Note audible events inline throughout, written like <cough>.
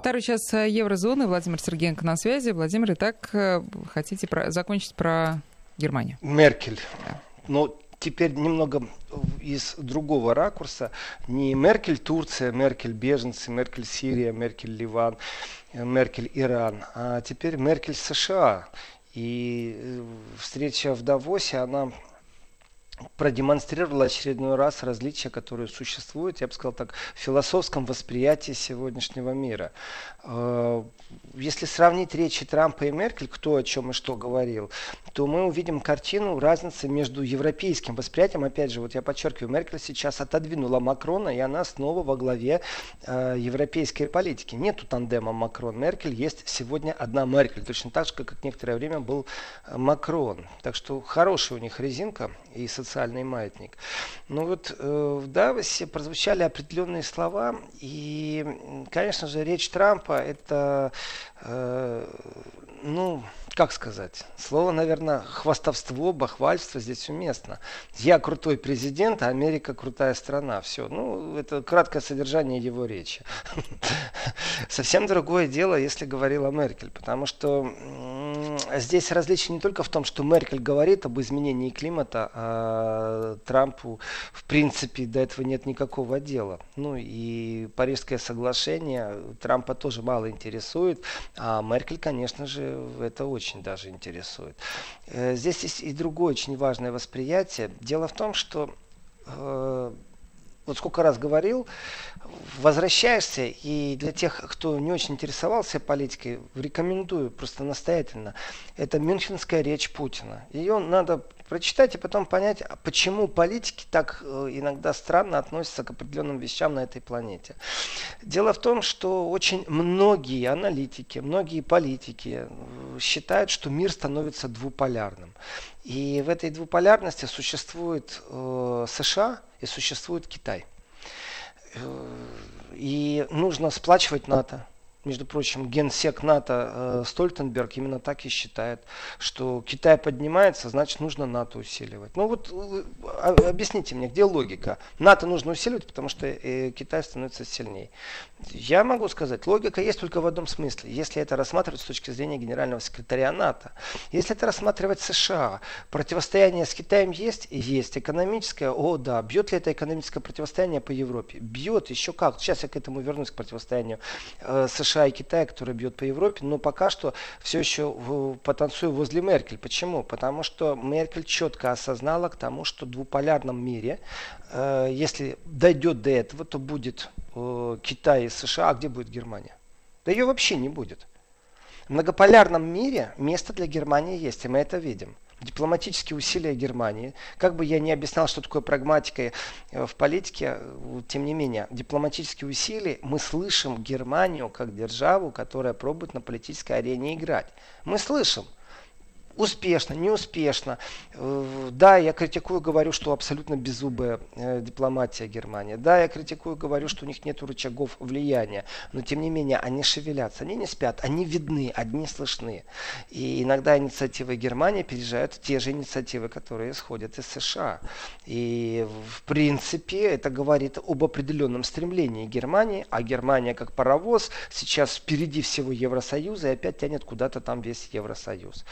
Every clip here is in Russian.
Второй час э, еврозоны. Владимир Сергеенко на связи. Владимир, итак, э, хотите про... закончить про Германию? Меркель. Да. Ну, теперь немного из другого ракурса. Не Меркель Турция, Меркель беженцы, Меркель Сирия, Меркель Ливан, э, Меркель Иран, а теперь Меркель США. И встреча в Давосе, она продемонстрировала очередной раз различия, которые существуют, я бы сказал так, в философском восприятии сегодняшнего мира. Э, если сравнить речи Трампа и Меркель, кто о чем и что говорил, то мы увидим картину разницы между европейским восприятием. Опять же, вот я подчеркиваю, Меркель сейчас отодвинула Макрона, и она снова во главе э, европейской политики. Нету тандема Макрон-Меркель, есть сегодня одна Меркель, точно так же, как некоторое время был э, Макрон. Так что хорошая у них резинка и социальный маятник. Но вот э, в Давосе прозвучали определенные слова, и, конечно же, речь Трампа это, э, ну, как сказать, слово, наверное, хвастовство, бахвальство здесь уместно. Я крутой президент, а Америка крутая страна. Все. Ну, это краткое содержание его речи. <laughs> Совсем другое дело, если говорила Меркель, потому что здесь различие не только в том, что Меркель говорит об изменении климата, а Трампу, в принципе, до этого нет никакого дела. Ну и Парижское соглашение Трампа тоже мало интересует, а Меркель, конечно же, это очень даже интересует. Э, здесь есть и другое очень важное восприятие. Дело в том, что э, вот сколько раз говорил, возвращаешься, и для тех, кто не очень интересовался политикой, рекомендую просто настоятельно. Это Мюнхенская речь Путина. Ее надо прочитать и потом понять, а почему политики так э, иногда странно относятся к определенным вещам на этой планете. Дело в том, что очень многие аналитики, многие политики э, считают, что мир становится двуполярным. И в этой двуполярности существует э, США и существует Китай. Э, и нужно сплачивать НАТО. Между прочим, генсек НАТО э, Стольтенберг именно так и считает, что Китай поднимается, значит нужно НАТО усиливать. Ну вот э, а, объясните мне, где логика? НАТО нужно усиливать, потому что э, Китай становится сильнее. Я могу сказать, логика есть только в одном смысле. Если это рассматривать с точки зрения генерального секретаря НАТО. Если это рассматривать США, противостояние с Китаем есть? Есть. Экономическое? О, да. Бьет ли это экономическое противостояние по Европе? Бьет, еще как. Сейчас я к этому вернусь, к противостоянию э, США и Китая, который бьет по Европе, но пока что все еще потанцую возле Меркель. Почему? Потому что Меркель четко осознала к тому, что в двуполярном мире, э, если дойдет до этого, то будет э, Китай США, а где будет Германия? Да ее вообще не будет. В многополярном мире место для Германии есть, и мы это видим дипломатические усилия Германии. Как бы я не объяснял, что такое прагматика э, в политике, э, тем не менее, дипломатические усилия, мы слышим Германию как державу, которая пробует на политической арене играть. Мы слышим – Успешно, неуспешно. Э, да, я критикую, говорю, что абсолютно беззубая э, дипломатия Германии. Да, я критикую, говорю, что у них нет рычагов влияния. Но тем не менее, они шевелятся, они не спят, они видны, одни слышны. И иногда инициативы Германии переезжают те же инициативы, которые исходят из США. И в принципе это говорит об определенном стремлении Германии, а Германия как паровоз сейчас впереди всего Евросоюза и опять тянет куда-то там весь Евросоюз.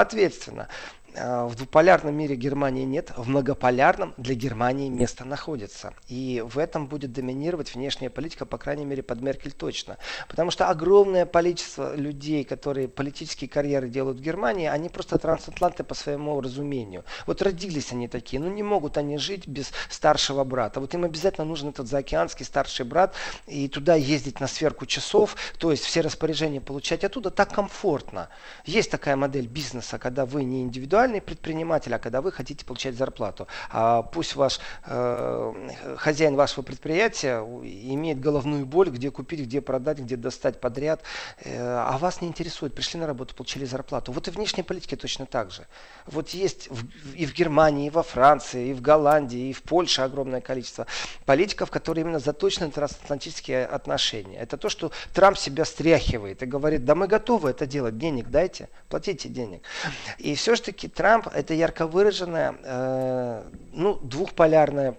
Соответственно, в двуполярном мире Германии нет, в многополярном для Германии место находится. И в этом будет доминировать внешняя политика, по крайней мере, под Меркель точно. Потому что огромное количество людей, которые политические карьеры делают в Германии, они просто трансатланты по своему разумению. Вот родились они такие, ну не могут они жить без старшего брата. Вот им обязательно нужен этот заокеанский старший брат, и туда ездить на сверку часов, то есть все распоряжения получать оттуда, так комфортно. Есть такая модель бизнеса, когда вы не индивидуально индивидуальный предприниматель, а когда вы хотите получать зарплату. А пусть ваш э, хозяин вашего предприятия имеет головную боль, где купить, где продать, где достать подряд, э, а вас не интересует. Пришли на работу, получили зарплату. Вот и внешней политике точно так же. Вот есть в, и в Германии, и во Франции, и в Голландии, и в Польше огромное количество политиков, которые именно заточены на трансатлантические отношения. Это то, что Трамп себя стряхивает и говорит, да мы готовы это делать, денег дайте, платите денег. И все-таки Трамп это ярко выраженная, э, ну, двухполярная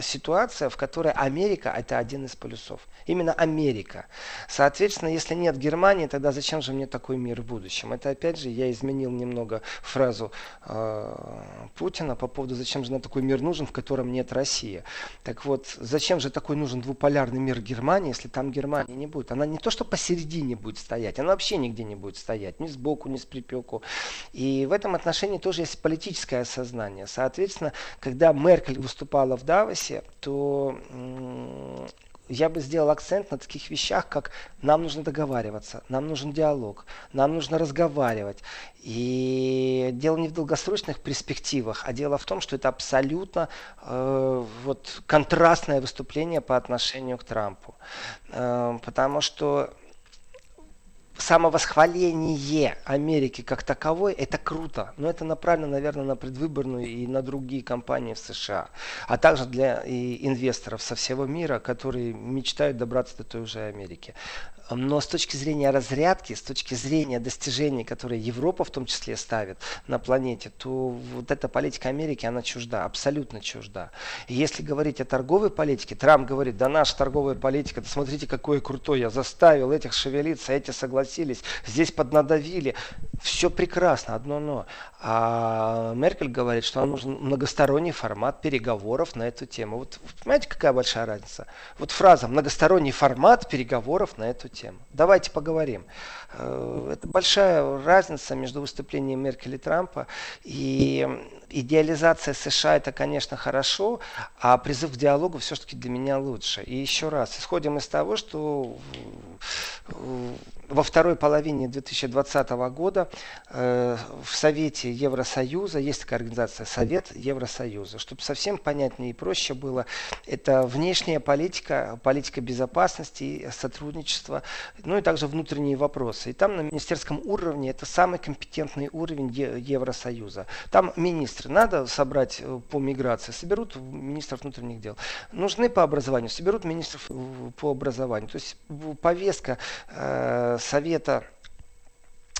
ситуация, в которой Америка это один из полюсов. Именно Америка. Соответственно, если нет Германии, тогда зачем же мне такой мир в будущем? Это опять же я изменил немного фразу э, Путина по поводу зачем же нам такой мир нужен, в котором нет России. Так вот, зачем же такой нужен двуполярный мир Германии, если там Германии не будет? Она не то, что посередине будет стоять, она вообще нигде не будет стоять, ни сбоку, ни с припеку. И в этом отношении тоже есть политическое осознание. Соответственно, когда Меркель выступала в Давосе, то я бы сделал акцент на таких вещах, как нам нужно договариваться, нам нужен диалог, нам нужно разговаривать. И дело не в долгосрочных перспективах, а дело в том, что это абсолютно э, вот, контрастное выступление по отношению к Трампу. Э, потому что самовосхваление Америки как таковой, это круто. Но это направлено, наверное, на предвыборную и на другие компании в США. А также для инвесторов со всего мира, которые мечтают добраться до той же Америки. Но с точки зрения разрядки, с точки зрения достижений, которые Европа в том числе ставит на планете, то вот эта политика Америки, она чужда, абсолютно чужда. И если говорить о торговой политике, Трамп говорит, да наша торговая политика, да смотрите, какой крутой, я заставил этих шевелиться, эти согласились, здесь поднадавили. Все прекрасно, одно но. А Меркель говорит, что нам нужен многосторонний формат переговоров на эту тему. Вот понимаете, какая большая разница? Вот фраза «многосторонний формат переговоров на эту тему». Давайте поговорим. Э, это большая разница между выступлением Меркель и Трампа. И идеализация США это, конечно, хорошо, а призыв к диалогу все-таки для меня лучше. И еще раз, исходим из того, что во второй половине 2020 года э, в Совете Евросоюза, есть такая организация Совет Евросоюза, чтобы совсем понятнее и проще было, это внешняя политика, политика безопасности, сотрудничества, ну и также внутренние вопросы. И там на министерском уровне это самый компетентный уровень Евросоюза. Там министры, надо собрать э, по миграции, соберут министров внутренних дел. Нужны по образованию, соберут министров э, по образованию. То есть повестка э, Совета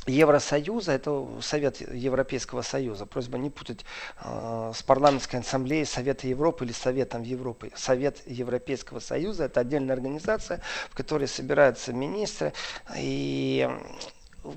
Евросоюза, это Совет Европейского Союза. Просьба не путать э, с парламентской ассамблеей Совета Европы или Советом Европы. Совет Европейского Союза это отдельная организация, в которой собираются министры и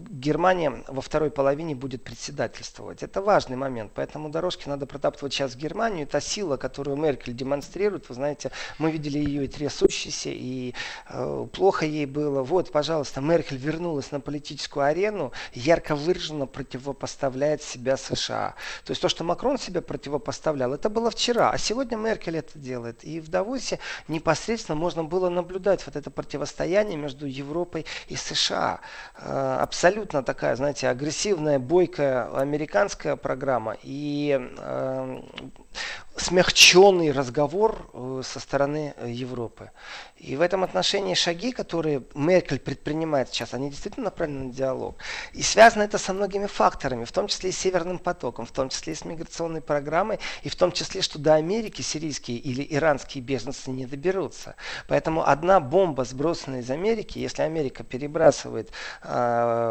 Германия во второй половине будет председательствовать. Это важный момент, поэтому дорожки надо протаптывать сейчас в Германию. Та сила, которую Меркель демонстрирует, вы знаете, мы видели ее и трясущейся, и э, плохо ей было. Вот, пожалуйста, Меркель вернулась на политическую арену, ярко выраженно противопоставляет себя США. То есть то, что Макрон себя противопоставлял, это было вчера, а сегодня Меркель это делает. И в Давосе непосредственно можно было наблюдать вот это противостояние между Европой и США. Э, абсолютно такая, знаете, агрессивная, бойкая американская программа и э, смягченный разговор э, со стороны э, Европы. И в этом отношении шаги, которые Меркель предпринимает сейчас, они действительно направлены на диалог. И связано это со многими факторами, в том числе и с Северным потоком, в том числе и с миграционной программой, и в том числе, что до Америки сирийские или иранские беженцы не доберутся. Поэтому одна бомба, сбросанная из Америки, если Америка перебрасывает э,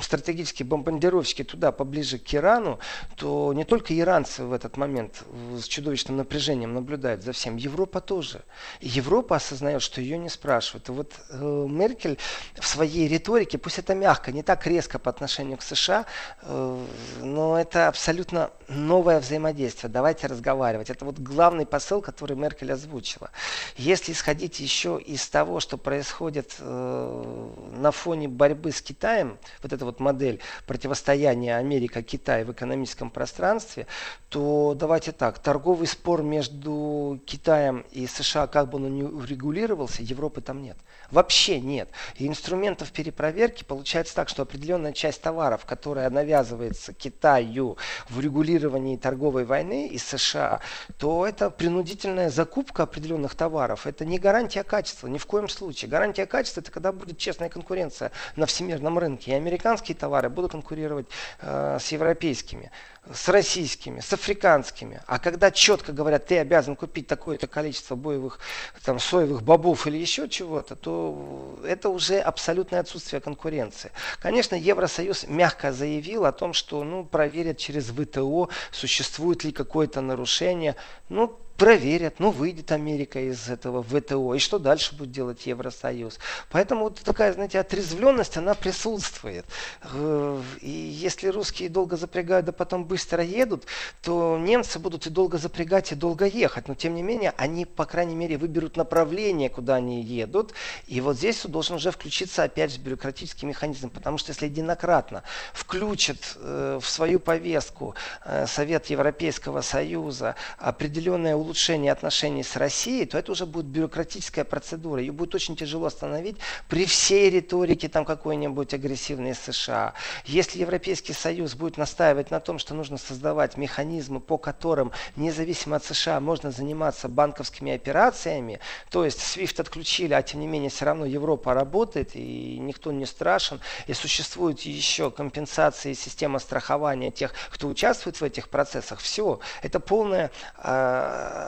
стратегические бомбардировщики туда, поближе к Ирану, то не только иранцы в этот момент с чудовищным напряжением наблюдают за всем, Европа тоже. Европа осознает, что ее не спрашивают. И вот э, Меркель в своей риторике, пусть это мягко, не так резко по отношению к США, э, но это абсолютно новое взаимодействие. Давайте разговаривать. Это вот главный посыл, который Меркель озвучила. Если исходить еще из того, что происходит э, на фоне борьбы с Китаем, вот эта вот модель противостояния Америка-Китай в экономическом пространстве, то давайте так, торговый спор между Китаем и США, как бы он ни урегулировался, Европы там нет. Вообще нет. И инструментов перепроверки получается так, что определенная часть товаров, которая навязывается Китаю в регулировании торговой войны из США, то это принудительная закупка определенных товаров. Это не гарантия качества, ни в коем случае. Гарантия качества это когда будет честная конкуренция на всемирном рынке. И американские товары будут конкурировать э, с европейскими с российскими, с африканскими. А когда четко говорят, ты обязан купить такое-то количество боевых, там, соевых бобов или еще чего-то, то это уже абсолютное отсутствие конкуренции. Конечно, Евросоюз мягко заявил о том, что ну, проверят через ВТО, существует ли какое-то нарушение. Ну, проверят, ну, выйдет Америка из этого ВТО, и что дальше будет делать Евросоюз. Поэтому вот такая, знаете, отрезвленность, она присутствует. Э, и если русские долго запрягают, да потом быстро едут, то немцы будут и долго запрягать, и долго ехать. Но, тем не менее, они, по крайней мере, выберут направление, куда они едут. И вот здесь должен уже включиться, опять же, бюрократический механизм. Потому что если единократно включат э, в свою повестку э, Совет Европейского Союза определенное улучшение улучшения отношений с Россией, то это уже будет бюрократическая процедура. Ее будет очень тяжело остановить при всей риторике там какой-нибудь агрессивной США. Если Европейский Союз будет настаивать на том, что нужно создавать механизмы, по которым, независимо от США, можно заниматься банковскими операциями, то есть SWIFT отключили, а тем не менее все равно Европа работает и никто не страшен, и существует еще компенсация и система страхования тех, кто участвует в этих процессах, все, это полная Э,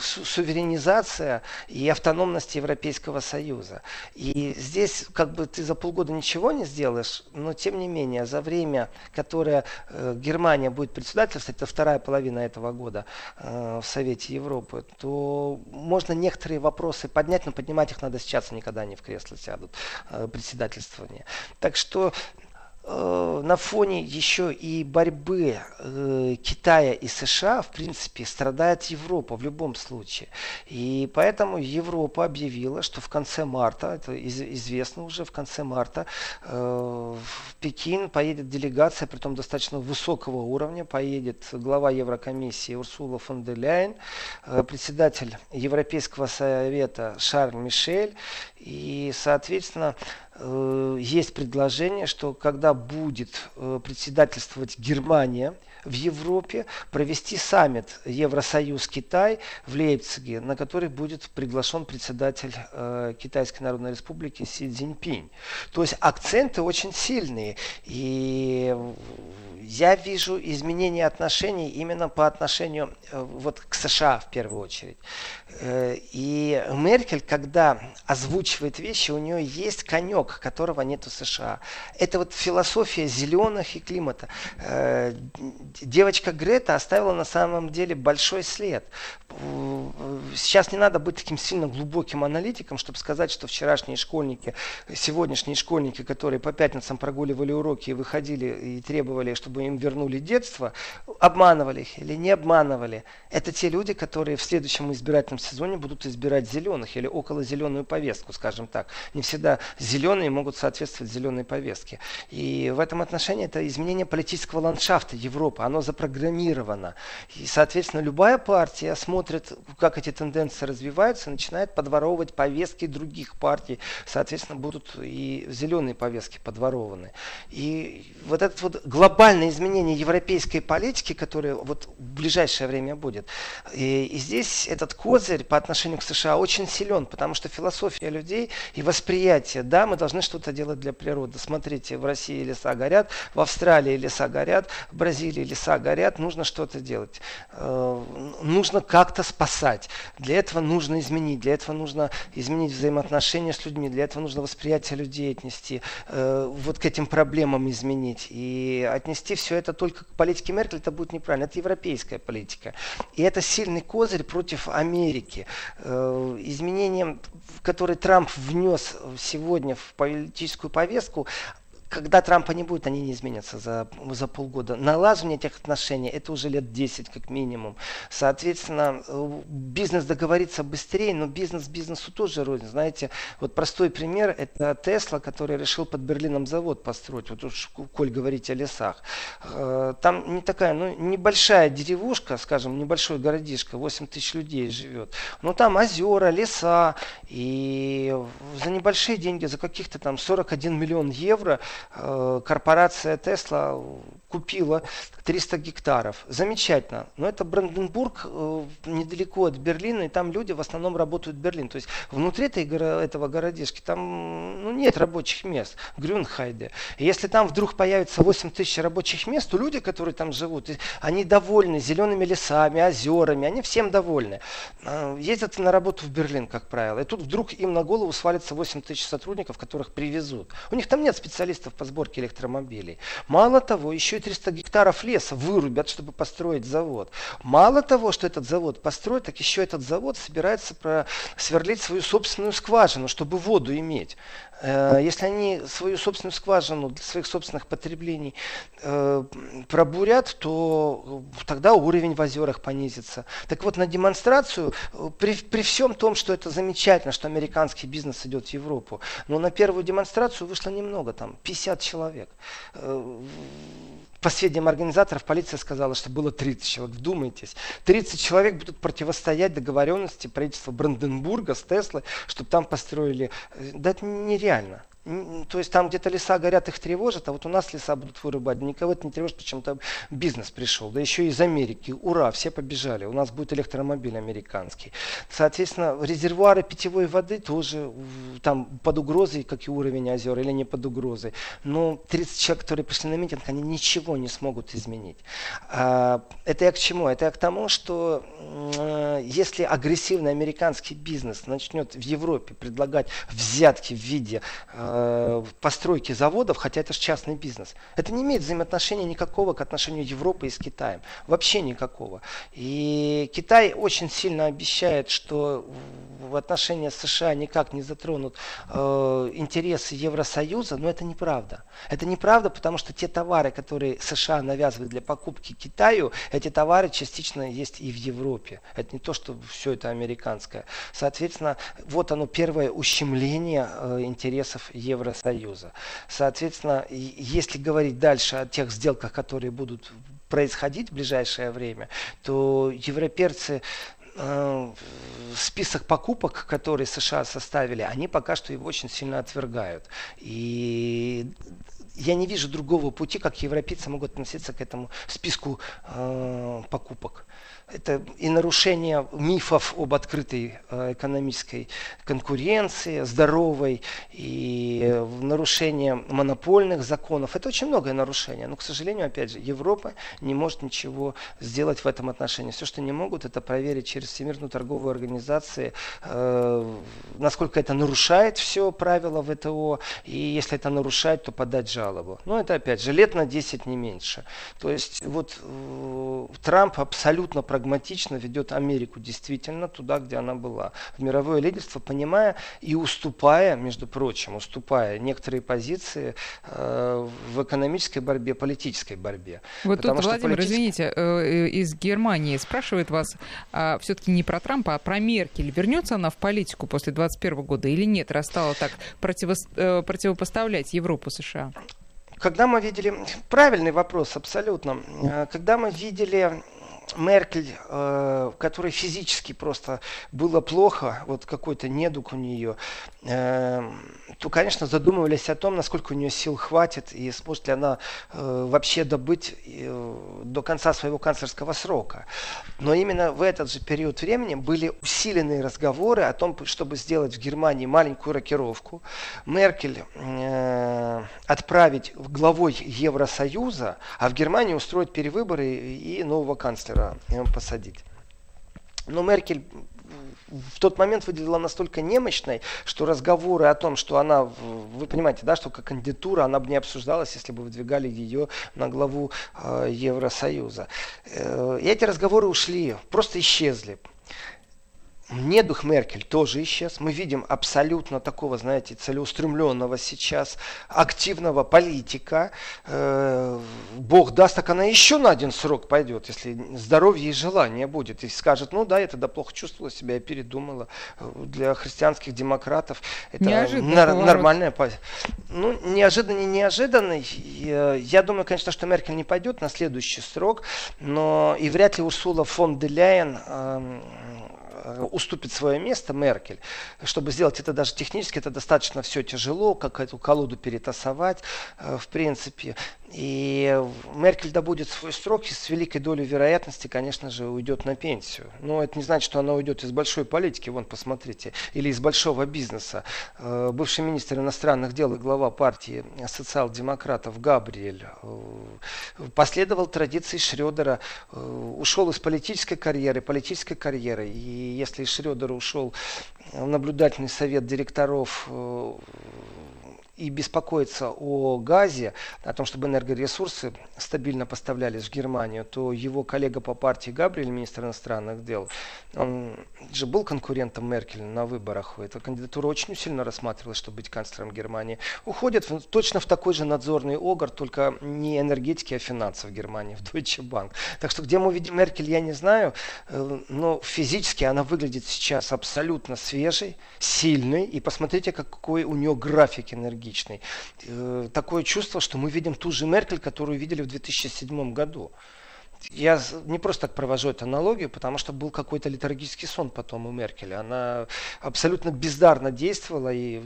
суверенизация и автономность Европейского Союза. И здесь как бы ты за полгода ничего не сделаешь, но тем не менее за время, которое э, Германия будет председательствовать, это вторая половина этого года э, в Совете Европы, то можно некоторые вопросы поднять, но поднимать их надо сейчас, никогда не в кресло сядут э, председательствование. Так что Э, на фоне еще и борьбы э, Китая и США, в принципе, страдает Европа в любом случае. И поэтому Европа объявила, что в конце марта, это из, известно уже, в конце марта э, в Пекин поедет делегация, при том достаточно высокого уровня, поедет глава Еврокомиссии Урсула фон де Ляйен, э, председатель Европейского совета Шарль Мишель, и, соответственно, Э, есть предложение, что когда будет э, председательствовать Германия в Европе, провести саммит Евросоюз-Китай в Лейпциге, на который будет приглашен председатель э, Китайской Народной Республики Си Цзиньпинь. То есть акценты очень сильные. И я вижу изменение отношений именно по отношению вот, к США в первую очередь. И Меркель, когда озвучивает вещи, у нее есть конек, которого нет в США. Это вот философия зеленых и климата. Э, девочка Грета оставила на самом деле большой след. Сейчас не надо быть таким сильно глубоким аналитиком, чтобы сказать, что вчерашние школьники, сегодняшние школьники, которые по пятницам прогуливали уроки и выходили и требовали, чтобы им вернули детство, обманывали их или не обманывали. Это те люди, которые в следующем избирательном сезоне будут избирать зеленых или около зеленую повестку, скажем так. Не всегда зеленые могут соответствовать зеленой повестке. И в этом отношении это изменение политического ландшафта Европы. Оно запрограммировано. И, соответственно, любая партия смотрит, как эти тенденции развиваются, начинает подворовывать повестки других партий. Соответственно, будут и зеленые повестки подворованы. И вот это вот изменение европейской политики, которое вот в ближайшее время будет, и, и здесь этот козырь по отношению к США очень силен, потому что философия людей и восприятие, да, мы должны что-то делать для природы. Смотрите, в России леса горят, в Австралии леса горят, в Бразилии леса горят, нужно что-то делать. Э, нужно как-то спасать. Для этого нужно изменить, для этого нужно изменить взаимоотношения с людьми, для этого нужно восприятие людей отнести, э, вот к этим проблемам изменить. И отнести все это только к политике Меркель, это будет неправильно. Это европейская политика. И это сильный козырь против Америки. Э, изменения, которые Трамп внес сегодня в политическую повестку, когда Трампа не будет, они не изменятся за, за полгода. Налаживание этих отношений, это уже лет 10 как минимум. Соответственно, э, бизнес договорится быстрее, но бизнес бизнесу тоже рознь. Знаете, вот простой пример, это Тесла, который решил под Берлином завод построить. Вот уж, коль говорить о лесах. Э, там не такая, ну, небольшая деревушка, скажем, небольшой городишко, 8 тысяч людей живет. Но там озера, леса, и за небольшие деньги, за каких-то там 41 миллион евро корпорация Тесла купила 300 гектаров. Замечательно. Но это Бранденбург, э, недалеко от Берлина, и там люди в основном работают в Берлин. То есть внутри этого городишки там ну, нет рабочих мест. Грюнхайде. И если там вдруг появится 8 тысяч рабочих мест, то люди, которые там живут, они довольны зелеными лесами, озерами, они всем довольны. Э, ездят на работу в Берлин, как правило. И тут вдруг им на голову свалится 28 тысяч сотрудников, которых привезут. У них там нет специалистов по сборке электромобилей. Мало того, еще и 300 гектаров леса вырубят, чтобы построить завод. Мало того, что этот завод построит, так еще этот завод собирается сверлить свою собственную скважину, чтобы воду иметь. Э, если они свою собственную скважину для своих собственных потреблений э, пробурят, то тогда уровень в озерах понизится. Так вот, на демонстрацию, э, при, при всем том, что это замечательно, что американский бизнес идет в Европу, но на первую демонстрацию вышло немного, там 50 человек. По сведениям организаторов, полиция сказала, что было 30 человек. Вдумайтесь. 30 человек будут противостоять договоренности правительства Бранденбурга с Теслой, чтобы там построили. Да это нереально. То есть там где-то леса горят, их тревожат, а вот у нас леса будут вырубать. Никого это не тревожит, почему там бизнес пришел. Да еще из Америки. Ура, все побежали. У нас будет электромобиль американский. Соответственно, резервуары питьевой воды тоже там под угрозой, как и уровень озер, или не под угрозой. Но 30 человек, которые пришли на митинг, они ничего не смогут изменить. А, это я к чему? Это я к тому, что если агрессивный американский бизнес начнет в Европе предлагать взятки в виде а, э, постройки заводов, хотя это же частный бизнес. Это не имеет взаимоотношения никакого к отношению Европы и с Китаем. Вообще никакого. И Китай очень сильно обещает, что в отношении США никак не затронут э, интересы Евросоюза, но это неправда. Это неправда, потому что те товары, которые США навязывают для покупки Китаю, эти товары частично есть и в Европе. Это не то, что все это американское. Соответственно, вот оно первое ущемление э, интересов Евросоюза. Соответственно, если говорить дальше о тех сделках, которые будут происходить в ближайшее время, то европейцы э, список покупок, которые США составили, они пока что его очень сильно отвергают. И я не вижу другого пути, как европейцы могут относиться к этому списку э, покупок это и нарушение мифов об открытой э, экономической конкуренции, здоровой, и э, нарушение монопольных законов. Это очень многое нарушение. Но, к сожалению, опять же, Европа не может ничего сделать в этом отношении. Все, что не могут, это проверить через Всемирную торговую организацию, э, насколько это нарушает все правила ВТО, и если это нарушает, то подать жалобу. Но это, опять же, лет на 10 не меньше. То есть, вот Трамп абсолютно прагматично ведет Америку действительно туда, где она была. В мировое лидерство, понимая и уступая, между прочим, уступая некоторые позиции э, в экономической борьбе, политической борьбе. Вот Потому тут, Владимир, политически... извините, э, из Германии спрашивает вас а, все-таки не про Трампа, а про Меркель. Вернется она в политику после 2021 года или нет, раз стала так противо, э, противопоставлять Европу США? Когда мы видели, правильный вопрос абсолютно, э, когда мы видели Меркель, э, которой физически просто было плохо, вот какой-то недуг у нее, то, конечно, задумывались о том, насколько у нее сил хватит и сможет ли она э, вообще добыть э, до конца своего канцлерского срока. Но именно в этот же период времени были усиленные разговоры о том, чтобы сделать в Германии маленькую рокировку. Меркель э, отправить главой Евросоюза, а в Германии устроить перевыборы и нового канцлера посадить. Но Меркель в тот момент выглядела настолько немощной, что разговоры о том, что она, вы понимаете, да, что как кандидатура, она бы не обсуждалась, если бы выдвигали ее на главу э, Евросоюза. Э, и эти разговоры ушли, просто исчезли. Недух Меркель тоже исчез. Мы видим абсолютно такого, знаете, целеустремленного сейчас, активного политика. Э, Бог даст, так она еще на один срок пойдет, если здоровье и желание будет. И скажет, ну да, я тогда плохо чувствовала себя, я передумала. Для христианских демократов это нар- нормальная позиция. Ну, неожиданный, неожиданный. Я думаю, конечно, что Меркель не пойдет на следующий срок, но и вряд ли Урсула фон де Ляйен эм, Э, уступит свое место Меркель. Чтобы сделать это даже технически, это достаточно все тяжело, как эту колоду перетасовать, э, в принципе. И Меркель добудет свой срок и с великой долей вероятности, конечно же, уйдет на пенсию. Но это не значит, что она уйдет из большой политики, вон, посмотрите, или из большого бизнеса. Э, бывший министр иностранных дел и глава партии социал-демократов Габриэль э, последовал традиции Шредера, э, ушел из политической карьеры, политической карьеры. И если Шредер ушел в наблюдательный совет директоров и беспокоится о газе, о том, чтобы энергоресурсы стабильно поставлялись в Германию, то его коллега по партии Габриэль, министр иностранных дел, он же был конкурентом Меркель на выборах. Эта кандидатура очень сильно рассматривалась, чтобы быть канцлером Германии. Уходит в, точно в такой же надзорный огр, только не энергетики, а финансов Германии, в Deutsche Bank. Так что где мы увидим Меркель, я не знаю, э, но физически она выглядит сейчас абсолютно свежей, сильной. И посмотрите, какой у нее график энергии энергичный. Э, такое чувство, что мы видим ту же Меркель, которую видели в 2007 году. Я не просто так провожу эту аналогию, потому что был какой-то литургический сон потом у Меркель. Она абсолютно бездарно действовала и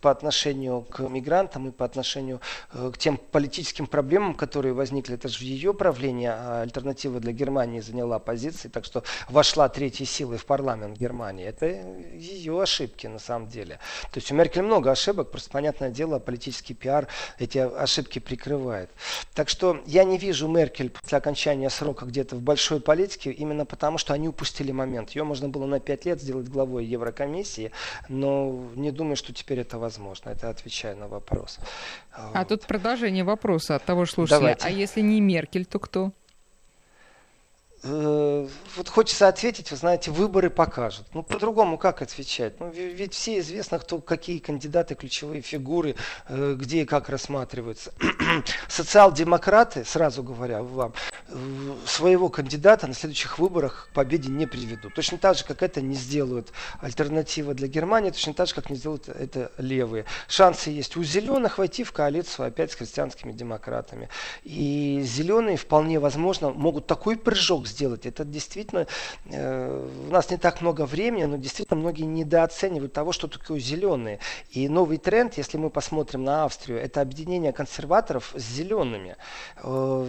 по отношению к мигрантам, и по отношению э, к тем политическим проблемам, которые возникли. Это же в ее правлении а альтернатива для Германии заняла позиции, так что вошла третьей силой в парламент Германии. Это ее ошибки на самом деле. То есть у Меркель много ошибок, просто понятное дело, политический пиар эти ошибки прикрывает. Так что я не вижу Меркель после окончания срока где-то в большой политике, именно потому что они упустили момент. Ее можно было на пять лет сделать главой Еврокомиссии, но не думаю, что теперь это возможно. Это отвечая на вопрос. А вот. тут продолжение вопроса от того же слушателя. Давайте. А если не Меркель, то кто? Э, вот хочется ответить, вы знаете, выборы покажут. Ну, по-другому как отвечать? Ну, ведь все известно, кто, какие кандидаты, ключевые фигуры, э, где и как рассматриваются. <clears throat> Социал-демократы, сразу говоря вам, своего кандидата на следующих выборах к победе не приведут. Точно так же, как это не сделают альтернатива для Германии, точно так же, как не сделают это левые. Шансы есть у зеленых войти в коалицию опять с христианскими демократами. И зеленые вполне возможно могут такой прыжок сделать. Это действительно, э, у нас не так много времени, но действительно многие недооценивают того, что такое зеленые. И новый тренд, если мы посмотрим на Австрию, это объединение консерваторов с зелеными. Э,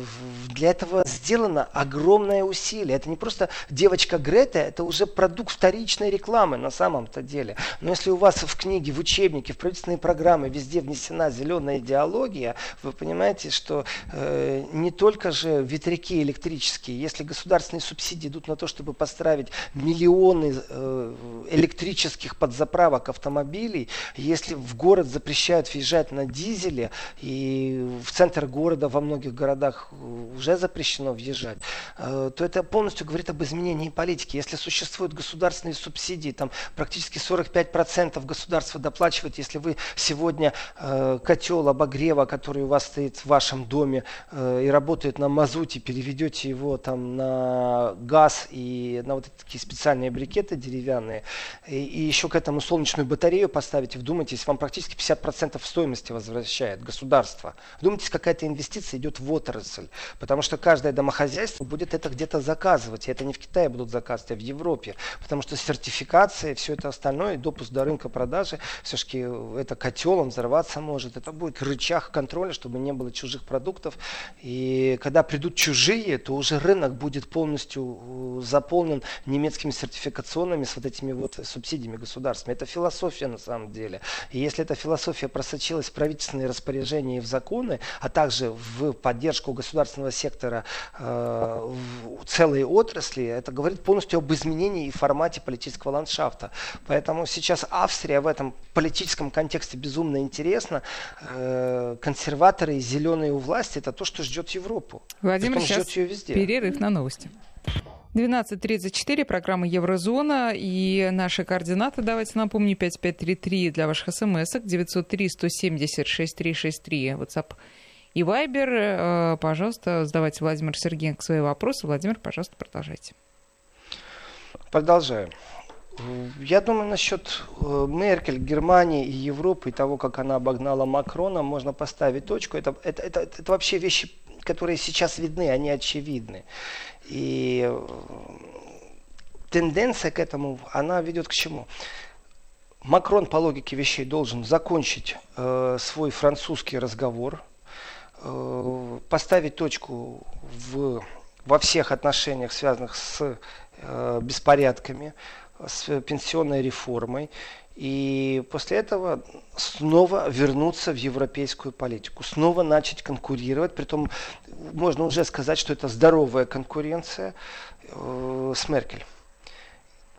для этого сделано огромное усилие. Это не просто девочка Грета, это уже продукт вторичной рекламы на самом-то деле. Но если у вас в книге, в учебнике, в правительственные программы везде внесена зеленая идеология, вы понимаете, что э, не только же ветряки электрические, если государство государственные субсидии идут на то, чтобы построить миллионы э, электрических подзаправок автомобилей. Если в город запрещают въезжать на дизеле, и в центр города во многих городах уже запрещено въезжать, э, то это полностью говорит об изменении политики. Если существуют государственные субсидии, там практически 45% государство доплачивает, если вы сегодня э, котел обогрева, который у вас стоит в вашем доме и работает на мазуте, переведете его там на газ и на вот такие специальные брикеты деревянные, и, и еще к этому солнечную батарею поставить, вдумайтесь, вам практически 50% стоимости возвращает государство. Вдумайтесь, какая-то инвестиция идет в отрасль, потому что каждое домохозяйство будет это где-то заказывать, и это не в Китае будут заказывать, а в Европе, потому что сертификация, все это остальное, допуск до рынка продажи, все-таки это котел, он взорваться может, это будет рычаг контроля, чтобы не было чужих продуктов, и когда придут чужие, то уже рынок будет полностью э, заполнен немецкими сертификационными с вот этими вот субсидиями государственными. Это философия на самом деле. И если эта философия просочилась в правительственные распоряжения и в законы, а также в поддержку государственного сектора э, в целой отрасли, это говорит полностью об изменении и формате политического ландшафта. Поэтому сейчас Австрия в этом политическом контексте безумно интересна. Э, консерваторы и зеленые у власти это то, что ждет Европу. Владимир, Притом сейчас ждет ее везде. перерыв на новости. 12.34, программа Еврозона и наши координаты, давайте напомню, 5533 для ваших смс 903-170-6363, WhatsApp и Viber. Э, пожалуйста, задавайте Владимир Сергеенко свои вопросы. Владимир, пожалуйста, продолжайте. Продолжаем. Я думаю, насчет э, Меркель, Германии и Европы, и того, как она обогнала Макрона, можно поставить точку. Это, это, это, это вообще вещи, которые сейчас видны, они очевидны. И э, тенденция к этому, она ведет к чему? Макрон по логике вещей должен закончить э, свой французский разговор, э, поставить точку в, во всех отношениях, связанных с э, беспорядками, с пенсионной реформой. И после этого снова вернуться в европейскую политику, снова начать конкурировать. Притом можно уже сказать, что это здоровая конкуренция э, с Меркель.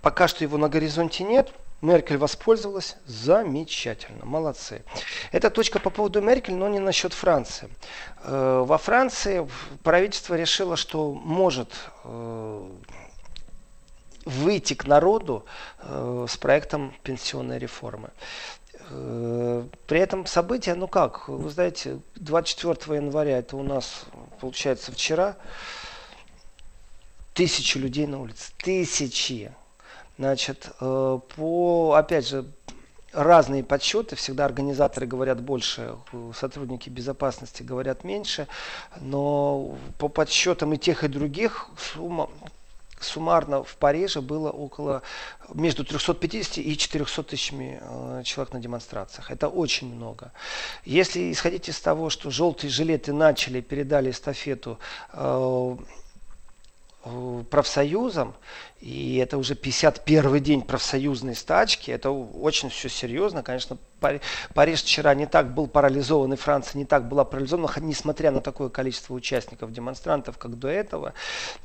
Пока что его на горизонте нет, Меркель воспользовалась замечательно, молодцы. Это точка по поводу Меркель, но не насчет Франции. Э, во Франции правительство решило, что может э, выйти к народу э, с проектом пенсионной реформы. При этом события, ну как, вы знаете, 24 января, это у нас, получается, вчера, тысячи людей на улице, тысячи. Значит, э, по, опять же, разные подсчеты, всегда организаторы говорят больше, сотрудники безопасности говорят меньше, но по подсчетам и тех, и других сумма суммарно в Париже было около между 350 и 400 тысячами э, человек на демонстрациях. Это очень много. Если исходить из того, что желтые жилеты начали, передали эстафету э, профсоюзам, и это уже 51 день профсоюзной стачки, это очень все серьезно, конечно, Париж вчера не так был парализован, и Франция не так была парализована, несмотря на такое количество участников, демонстрантов, как до этого.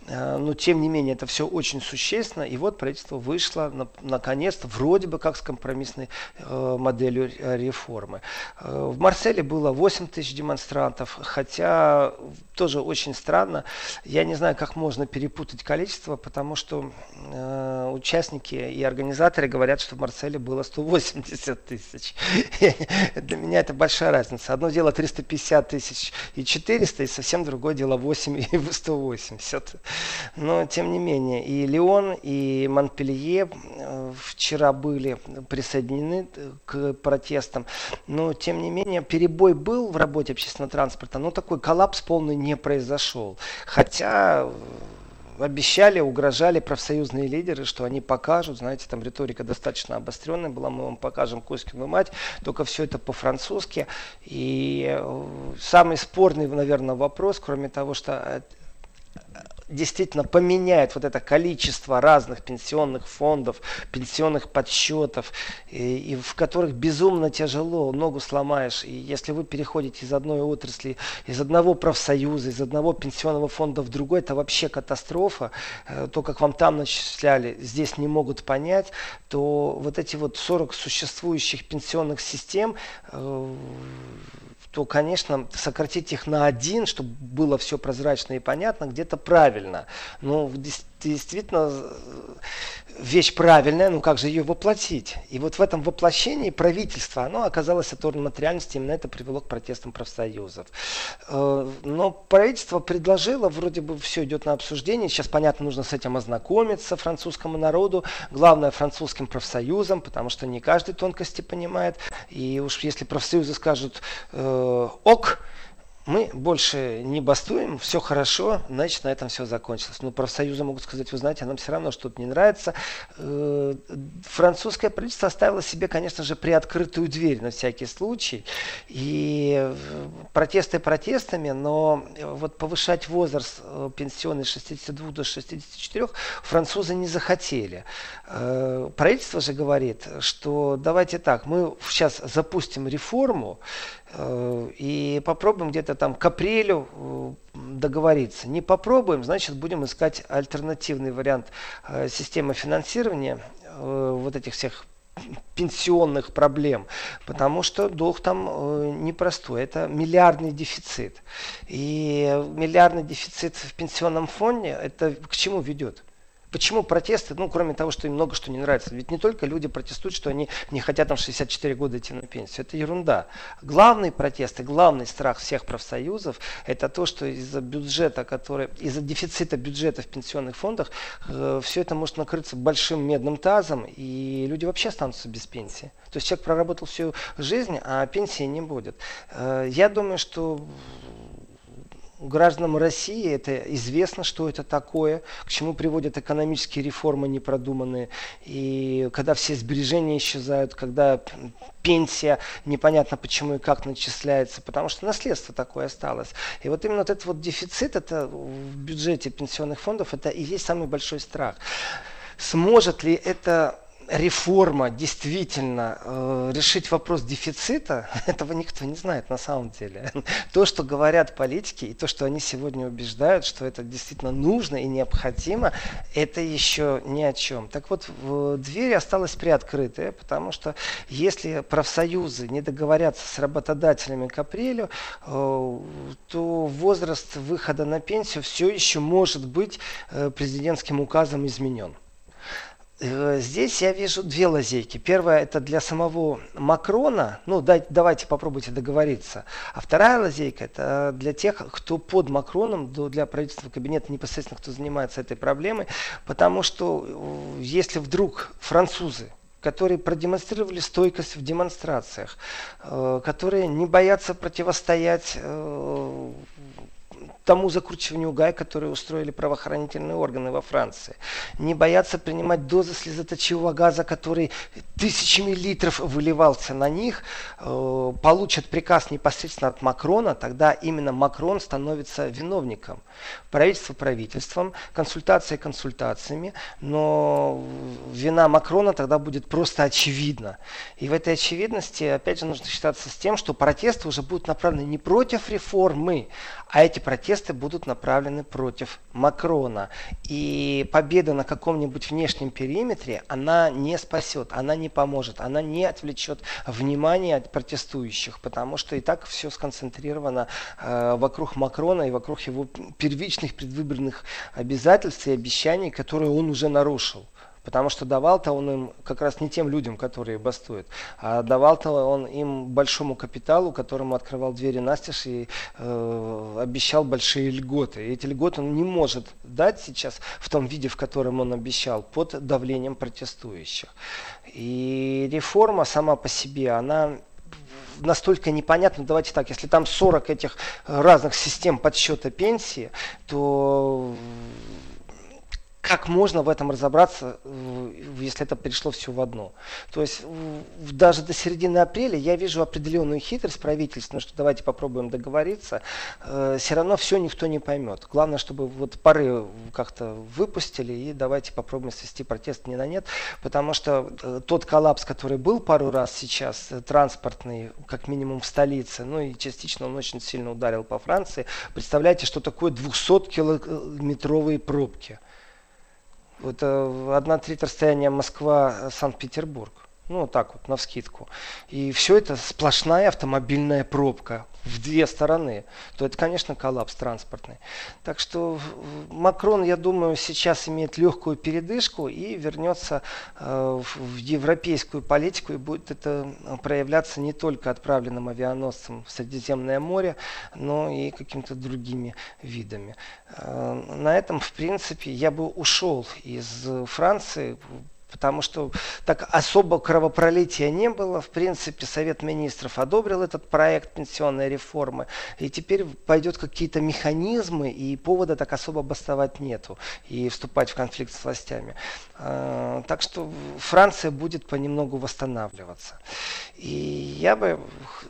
Э, но, тем не менее, это все очень существенно. И вот правительство вышло, наконец-то, вроде бы как с компромиссной э, моделью реформы. Э, в Марселе было 8 тысяч демонстрантов, хотя тоже очень странно. Я не знаю, как можно перепутать количество, потому что участники и организаторы говорят, что в Марселе было 180 тысяч. <laughs> Для меня это большая разница. Одно дело 350 тысяч и 400, и совсем другое дело 8 и <laughs> 180. Но, тем не менее, и Леон, и Монпелье э, вчера были присоединены э, к протестам. Но, тем не менее, перебой был в работе общественного транспорта, но такой коллапс полный не произошел. Хотя обещали, угрожали профсоюзные лидеры, что они покажут, знаете, там риторика достаточно обостренная была, мы вам покажем Кузькину мать, только все это по-французски. И э, самый спорный, наверное, вопрос, кроме того, что действительно поменяет вот это количество разных пенсионных фондов, пенсионных подсчетов, и, и в которых безумно тяжело, ногу сломаешь. И если вы переходите из одной отрасли, из одного профсоюза, из одного пенсионного фонда в другой, это вообще катастрофа. Э, то, как вам там начисляли, здесь не могут понять, то вот эти вот 40 существующих пенсионных систем э, то, конечно, сократить их на один, чтобы было все прозрачно и понятно, где-то правильно. Но действительно вещь правильная, ну как же ее воплотить? И вот в этом воплощении правительство, оно оказалось оторвано от реальности, именно это привело к протестам профсоюзов. Э, но правительство предложило, вроде бы все идет на обсуждение, сейчас, понятно, нужно с этим ознакомиться французскому народу, главное французским профсоюзам, потому что не каждый тонкости понимает, и уж если профсоюзы скажут э, «ок», мы больше не бастуем, все хорошо, значит на этом все закончилось. Но профсоюзы могут сказать, вы знаете, нам все равно что-то не нравится. Э, французское правительство оставило себе, конечно же, приоткрытую дверь на всякий случай. И э, протесты протестами, но вот повышать возраст э, пенсионный с 62 до 64 французы не захотели. Правительство же говорит, что давайте так, мы сейчас запустим реформу, Э, и попробуем где-то там к апрелю э, договориться. Не попробуем, значит будем искать альтернативный вариант э, системы финансирования вот этих всех пенсионных проблем, потому что долг там непростой, это миллиардный дефицит. И миллиардный дефицит в пенсионном фонде, это к чему ведет? Почему протесты? Ну, кроме того, что им много что не нравится. Ведь не только люди протестуют, что они не хотят там 64 года идти на пенсию. Это ерунда. Главный протест и главный страх всех профсоюзов это то, что из-за бюджета, который, из-за дефицита бюджета в пенсионных фондах э, все это может накрыться большим медным тазом, и люди вообще останутся без пенсии. То есть человек проработал всю жизнь, а пенсии не будет. Э, я думаю, что гражданам России это известно, что это такое, к чему приводят экономические реформы непродуманные. И когда все сбережения исчезают, когда пенсия непонятно почему и как начисляется, потому что наследство такое осталось. И вот именно вот этот вот дефицит это в бюджете пенсионных фондов, это и есть самый большой страх. Сможет ли это реформа действительно э, решить вопрос дефицита, <laughs> этого никто не знает на самом деле. <laughs> То, что говорят политики и то, что они сегодня убеждают, что это действительно нужно и необходимо, это еще ни о чем. Так вот, дверь осталась приоткрытая, потому что если профсоюзы не договорятся с работодателями к апрелю, э, то возраст выхода на пенсию все еще может быть э, президентским указом изменен. Э, здесь я вижу две лазейки. Первая это для самого Макрона, ну дай, давайте попробуйте договориться. А вторая лазейка это для тех, кто под Макроном, для правительства кабинета непосредственно, кто занимается этой проблемой. Потому что э, если вдруг французы которые продемонстрировали стойкость в демонстрациях, э, которые не боятся противостоять тому закручиванию гай, которое устроили правоохранительные органы во Франции. Не боятся принимать дозы слезоточивого газа, который тысячами литров выливался на них, э, получат приказ непосредственно от Макрона, тогда именно Макрон становится виновником. Правительство правительством, консультация консультациями, но вина Макрона тогда будет просто очевидна. И в этой очевидности, опять же, нужно считаться с тем, что протесты уже будут направлены не против реформы, а эти протесты будут направлены против Макрона. И победа на каком-нибудь внешнем периметре, она не спасет, она не поможет, она не отвлечет внимание от протестующих, потому что и так все сконцентрировано э, вокруг Макрона и вокруг его первичных предвыборных обязательств и обещаний, которые он уже нарушил. Потому что давал-то он им как раз не тем людям, которые бастуют, а давал-то он им большому капиталу, которому открывал двери настежь и э, обещал большие льготы. И эти льготы он не может дать сейчас в том виде, в котором он обещал, под давлением протестующих. И реформа сама по себе, она настолько непонятно. Давайте так, если там 40 этих разных систем подсчета пенсии, то как можно в этом разобраться, э, если это перешло все в одно. То есть даже до середины апреля я вижу определенную хитрость правительственную, что давайте попробуем договориться. Э, все равно все никто не поймет. Главное, чтобы вот пары как-то выпустили и давайте попробуем свести протест не на нет, потому что э, тот коллапс, который был пару раз сейчас, транспортный, как минимум в столице, ну и частично он очень сильно ударил по Франции. Представляете, что такое 200-километровые пробки? Это одна треть расстояния Москва-Санкт-Петербург. Ну, так вот, на вскидку. И все это сплошная автомобильная пробка в две стороны, то это, конечно, коллапс транспортный. Так что Макрон, я думаю, сейчас имеет легкую передышку и вернется э, в европейскую политику и будет это проявляться не только отправленным авианосцем в Средиземное море, но и какими-то другими видами. Э, на этом, в принципе, я бы ушел из Франции, потому что так особо кровопролития не было. В принципе, Совет Министров одобрил этот проект пенсионной реформы, и теперь пойдет какие-то механизмы, и повода так особо бастовать нету, и вступать в конфликт с властями. А, так что Франция будет понемногу восстанавливаться. И я бы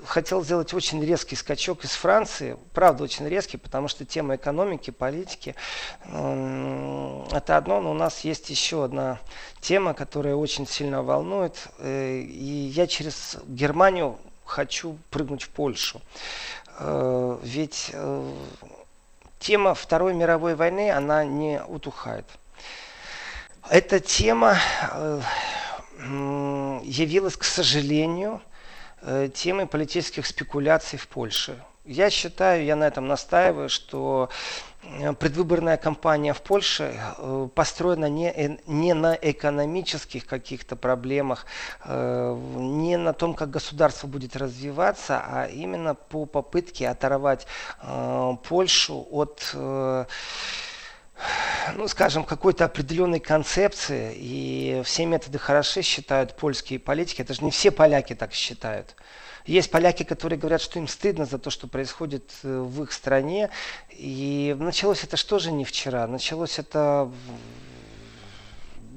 хотел сделать очень резкий скачок из Франции, правда очень резкий, потому что тема экономики, политики, это одно, но у нас есть еще одна тема, которая очень сильно волнует. Э, и я через Германию хочу прыгнуть в Польшу. Э, ведь э, тема Второй мировой войны, она не утухает. Эта тема явилась, к сожалению, темой политических спекуляций в Польше. Я считаю, я на этом настаиваю, что Э, предвыборная кампания в Польше э, построена не, не на экономических каких-то проблемах, э, не на том, как государство будет развиваться, а именно по попытке оторвать Польшу от ну, скажем, какой-то определенной концепции, и все методы хороши, считают польские политики. Это же не все поляки так считают. Есть поляки, которые говорят, что им стыдно за то, что происходит э, в их стране. И началось это что же не вчера? Началось это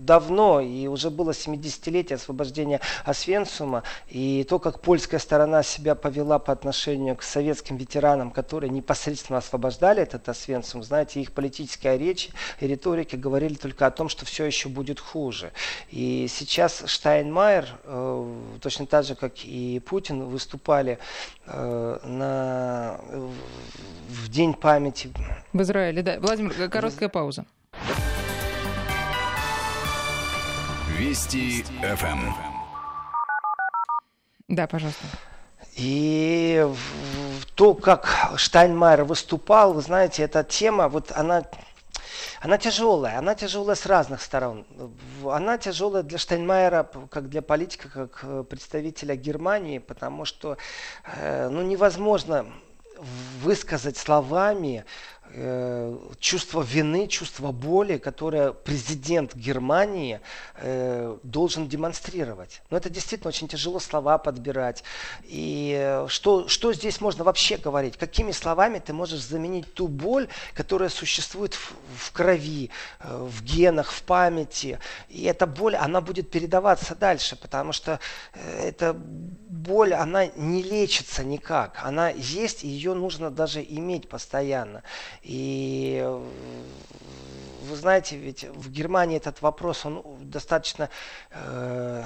давно, и уже было 70-летие освобождения Освенцума, и то, как польская сторона себя повела по отношению к советским ветеранам, которые непосредственно освобождали этот Освенцум, знаете, их политическая речь и риторика говорили только о том, что все еще будет хуже. И сейчас Штайнмайер, э, точно так же, как и Путин, выступали э, на, в День памяти. В Израиле, да. Владимир, короткая пауза. Вести ФМ. Да, пожалуйста. И то, как Штайнмайер выступал, вы знаете, эта тема, вот она, она тяжелая, она тяжелая с разных сторон. Она тяжелая для Штайнмайера, как для политика, как представителя Германии, потому что э, ну, невозможно высказать словами Э, чувство вины, чувство боли, которое президент Германии э, должен демонстрировать. Но это действительно очень тяжело слова подбирать. И э, что, что здесь можно вообще говорить? Какими словами ты можешь заменить ту боль, которая существует в, в крови, э, в генах, в памяти? И эта боль, она будет передаваться дальше, потому что э, эта боль, она не лечится никак. Она есть, и ее нужно даже иметь постоянно. И вы знаете, ведь в Германии этот вопрос, он достаточно э,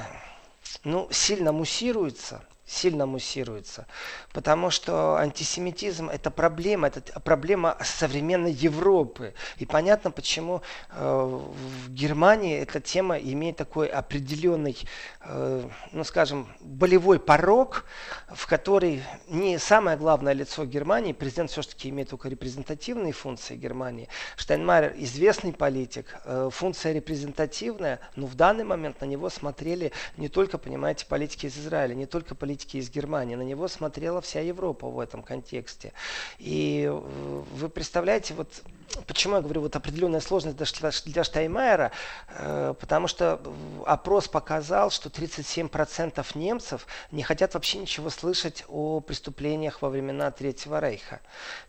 ну, сильно муссируется сильно муссируется. Потому что антисемитизм это проблема, это проблема современной Европы. И понятно, почему э, в Германии эта тема имеет такой определенный, э, ну скажем, болевой порог, в который не самое главное лицо Германии, президент все-таки имеет только репрезентативные функции Германии. Штайнмайер известный политик, э, функция репрезентативная, но в данный момент на него смотрели не только, понимаете, политики из Израиля, не только политики политики из Германии. На него смотрела вся Европа в этом контексте. И э, вы представляете, вот почему я говорю, вот определенная сложность для Штайнмайера, э, потому что опрос показал, что 37% немцев не хотят вообще ничего слышать о преступлениях во времена Третьего Рейха.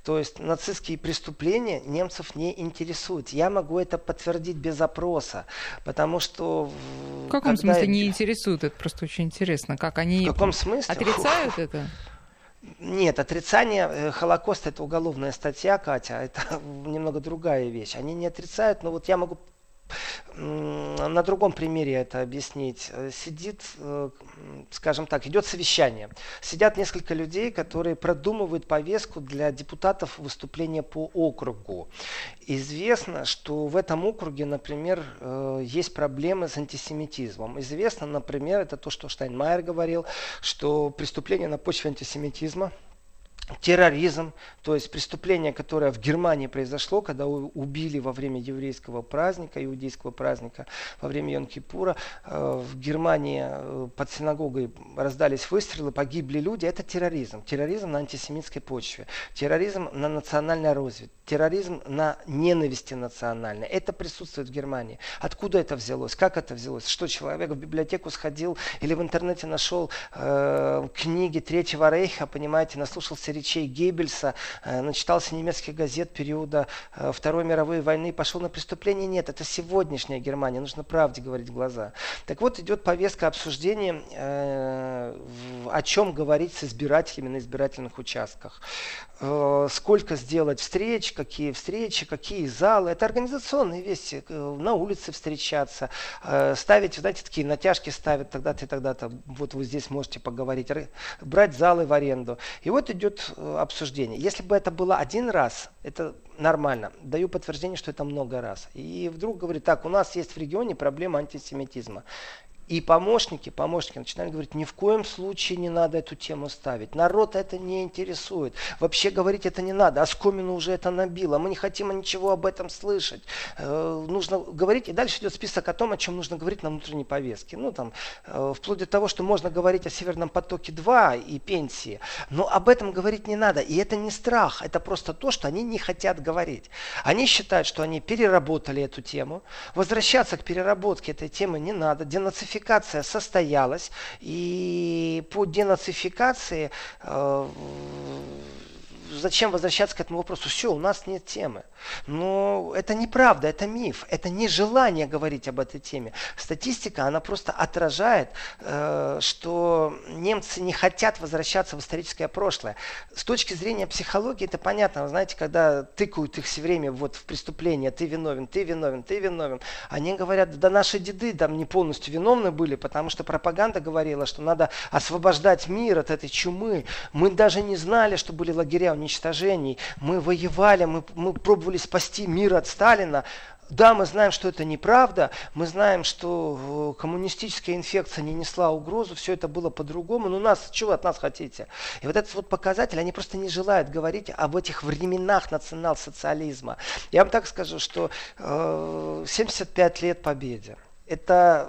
То есть нацистские преступления немцев не интересуют. Я могу это подтвердить без опроса, потому что... В каком когда... смысле не интересуют? Это просто очень интересно. Как они... В каком смысле? Отрицают это? Нет, отрицание э, Холокоста это уголовная статья, Катя, это <laughs> немного другая вещь. Они не отрицают, но вот я могу на другом примере это объяснить. Э, сидит, э, скажем так, идет совещание. Сидят несколько людей, которые продумывают повестку для депутатов выступления по округу. Известно, что в этом округе, например, э, есть проблемы с антисемитизмом. Известно, например, это то, что Штайнмайер говорил, что преступление на почве антисемитизма терроризм, то есть преступление, которое в Германии произошло, когда убили во время еврейского праздника, иудейского праздника, во время Йом-Кипура, э, в Германии э, под синагогой раздались выстрелы, погибли люди, это терроризм. Терроризм на антисемитской почве, терроризм на национальной развитии, терроризм на ненависти национальной. Это присутствует в Германии. Откуда это взялось? Как это взялось? Что человек в библиотеку сходил или в интернете нашел э, книги Третьего Рейха, понимаете, наслушался речей Геббельса, э, начитался немецких газет периода э, Второй мировой войны, пошел на преступление. Нет, это сегодняшняя Германия, нужно правде говорить в глаза. Так вот, идет повестка обсуждения, э, о чем говорить с избирателями на избирательных участках. Сколько сделать встреч, какие встречи, какие залы. Это организационные вещи. На улице встречаться, ставить, знаете, такие натяжки ставят тогда-то и тогда-то. Вот вы здесь можете поговорить. Брать залы в аренду. И вот идет обсуждение. Если бы это было один раз, это нормально. Даю подтверждение, что это много раз. И вдруг говорит, так, у нас есть в регионе проблема антисемитизма. И помощники, помощники начинали говорить, ни в коем случае не надо эту тему ставить. Народ это не интересует. Вообще говорить это не надо. Оскомину уже это набило. Мы не хотим ничего об этом слышать. Э, нужно говорить. И дальше идет список о том, о чем нужно говорить на внутренней повестке. Ну, там, э, вплоть до того, что можно говорить о Северном потоке 2 и пенсии. Но об этом говорить не надо. И это не страх. Это просто то, что они не хотят говорить. Они считают, что они переработали эту тему. Возвращаться к переработке этой темы не надо. Денацификация денацификация состоялась, и по денацификации э, зачем возвращаться к этому вопросу? Все, у нас нет темы. Но это неправда, это миф, это не желание говорить об этой теме. Статистика, она просто отражает, э, что немцы не хотят возвращаться в историческое прошлое. С точки зрения психологии это понятно. Вы знаете, когда тыкают их все время вот в преступление, ты виновен, ты виновен, ты виновен, они говорят, да наши деды там не полностью виновны были, потому что пропаганда говорила, что надо освобождать мир от этой чумы. Мы даже не знали, что были лагеря уничтожений. Мы воевали, мы, мы пробовали спасти мир от Сталина. Да, мы знаем, что это неправда, мы знаем, что э, коммунистическая инфекция не несла угрозу, все это было по-другому, но нас, чего вы от нас хотите? И вот этот вот показатель, они просто не желают говорить об этих временах национал-социализма. Я вам так скажу, что э, 75 лет победе, это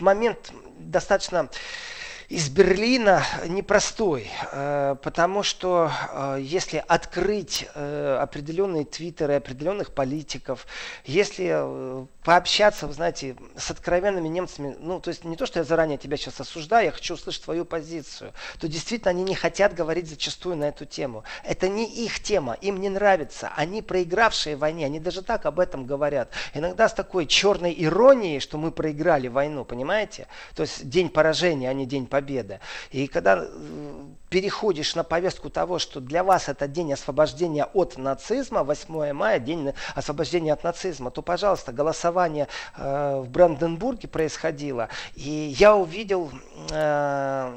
момент достаточно из Берлина непростой, э, потому что э, если открыть э, определенные твиттеры определенных политиков, если пообщаться, вы знаете, с откровенными немцами, ну, то есть не то, что я заранее тебя сейчас осуждаю, я хочу услышать твою позицию, то действительно они не хотят говорить зачастую на эту тему. Это не их тема, им не нравится. Они проигравшие в войне, они даже так об этом говорят. Иногда с такой черной иронией, что мы проиграли войну, понимаете? То есть день поражения, а не день победы. И когда э, переходишь на повестку того, что для вас это день освобождения от нацизма, 8 мая, день освобождения от нацизма, то, пожалуйста, голосование э, в Бранденбурге происходило, и я увидел э,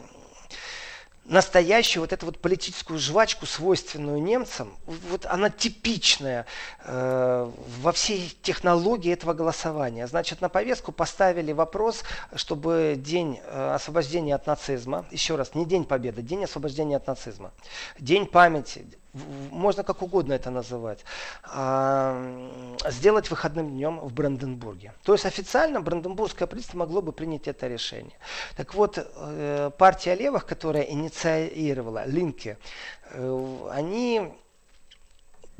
настоящую вот эту вот политическую жвачку, свойственную немцам, вот она типичная э, во всей технологии этого голосования. Значит, на повестку поставили вопрос, чтобы день э, освобождения от нацизма, еще раз, не день победы, день освобождения от нацизма, день памяти, можно как угодно это называть, а, сделать выходным днем в Бранденбурге. То есть официально Бранденбургское правительство могло бы принять это решение. Так вот, э, партия левых, которая инициировала Линке, э, они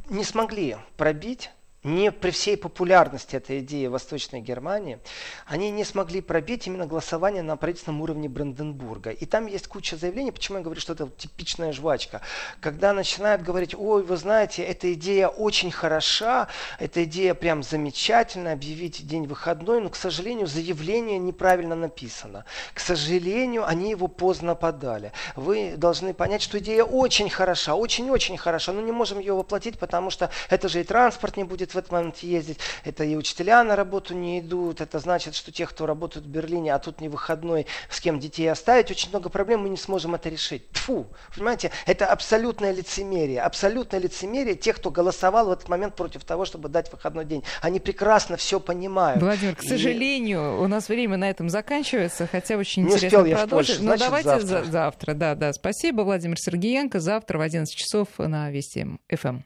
не смогли пробить не при всей популярности этой идеи в Восточной Германии, они не смогли пробить именно голосование на правительственном уровне Бранденбурга. И там есть куча заявлений, почему я говорю, что это типичная жвачка. Когда начинают говорить, ой, вы знаете, эта идея очень хороша, эта идея прям замечательная, объявить день выходной, но, к сожалению, заявление неправильно написано. К сожалению, они его поздно подали. Вы должны понять, что идея очень хороша, очень-очень хороша, но не можем ее воплотить, потому что это же и транспорт не будет в этот момент ездить, это и учителя на работу не идут, это значит, что те, кто работают в Берлине, а тут не выходной, с кем детей оставить, очень много проблем, мы не сможем это решить. Тфу, понимаете, это абсолютное лицемерие, абсолютное лицемерие тех, кто голосовал в этот момент против того, чтобы дать выходной день. Они прекрасно все понимают. Владимир, к сожалению, и... у нас время на этом заканчивается, хотя очень не интересно успел продолжить. Я в Польшу, Но давайте завтра. За- завтра, да, да. Спасибо, Владимир Сергеенко. Завтра в 11 часов на Вести ФМ.